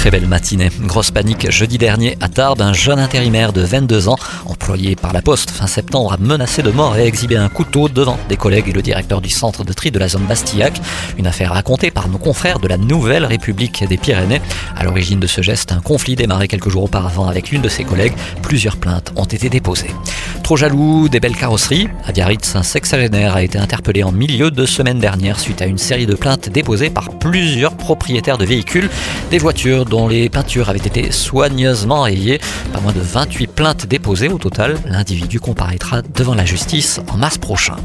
Très belle matinée. Grosse panique jeudi dernier à Tarbes. Un jeune intérimaire de 22 ans, employé par la Poste fin septembre, a menacé de mort et exhibé un couteau devant des collègues et le directeur du centre de tri de la zone Bastillac. Une affaire racontée par nos confrères de la Nouvelle République des Pyrénées. À l'origine de ce geste, un conflit démarré quelques jours auparavant avec l'une de ses collègues. Plusieurs plaintes ont été déposées. Trop jaloux des belles carrosseries, à un sexagénaire a été interpellé en milieu de semaine dernière suite à une série de plaintes déposées par plusieurs propriétaires de véhicules. Des voitures dont les peintures avaient été soigneusement rayées. Pas moins de 28 plaintes déposées au total. L'individu comparaîtra devant la justice en mars prochain.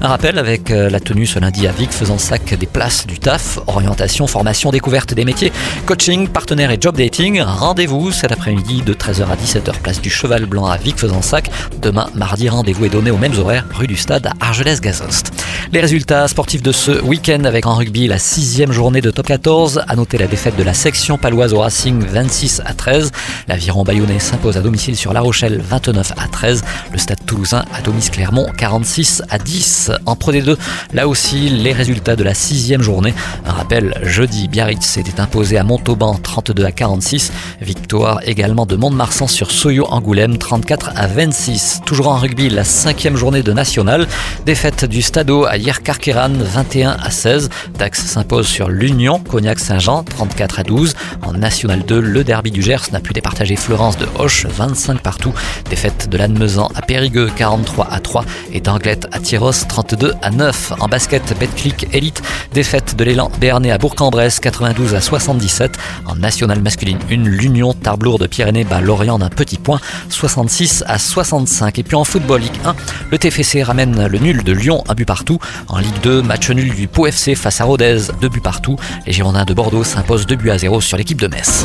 Un rappel avec euh, la tenue ce lundi à Vic faisant sac des places du TAF, orientation, formation, découverte des métiers, coaching, partenaire et job dating. Rendez-vous cet après-midi de 13h à 17h place du Cheval Blanc à Vic faisant sac. Demain, mardi, rendez-vous est donné aux mêmes horaires rue du Stade à Argelès-Gazost. Les résultats sportifs de ce week-end avec en rugby la sixième journée de top 14. À noter la défaite de la section paloise au Racing 26 à 13. L'Aviron bayonnais s'impose à domicile sur La Rochelle 29 à 13. Le stade toulousain à domicile Clermont 46 à 10. En Pro D2, là aussi les résultats de la sixième journée. Un rappel, jeudi, Biarritz s'était imposé à Montauban 32 à 46. Victoire également de Mont-de-Marsan sur Soyo Angoulême 34 à 26. Toujours en rugby, la cinquième journée de national. Défaite du Stadeau à Yerkarkeran 21 à 16. Dax s'impose sur l'Union Cognac-Saint-Jean 34 à 12. En National 2, le derby du Gers n'a pu départager Florence de Hoche 25 partout. Défaite de Lannemezan à Périgueux 43 à 3 et d'Anglette à Tyros 32 à 9. En basket, Betclic Elite, défaite de l'élan Béarnais à Bourg-en-Bresse 92 à 77. En National masculine 1, l'Union Tarblour de Pyrénées bat Lorient d'un petit point 66 à 65. Et puis en football Ligue 1, le TFC ramène le nul de Lyon, un but partout. En Ligue 2, match nul du Pau FC face à Rodez, deux buts partout. Les Girondins de Bordeaux s'imposent 2 buts à 0 sur l'équipe de Metz.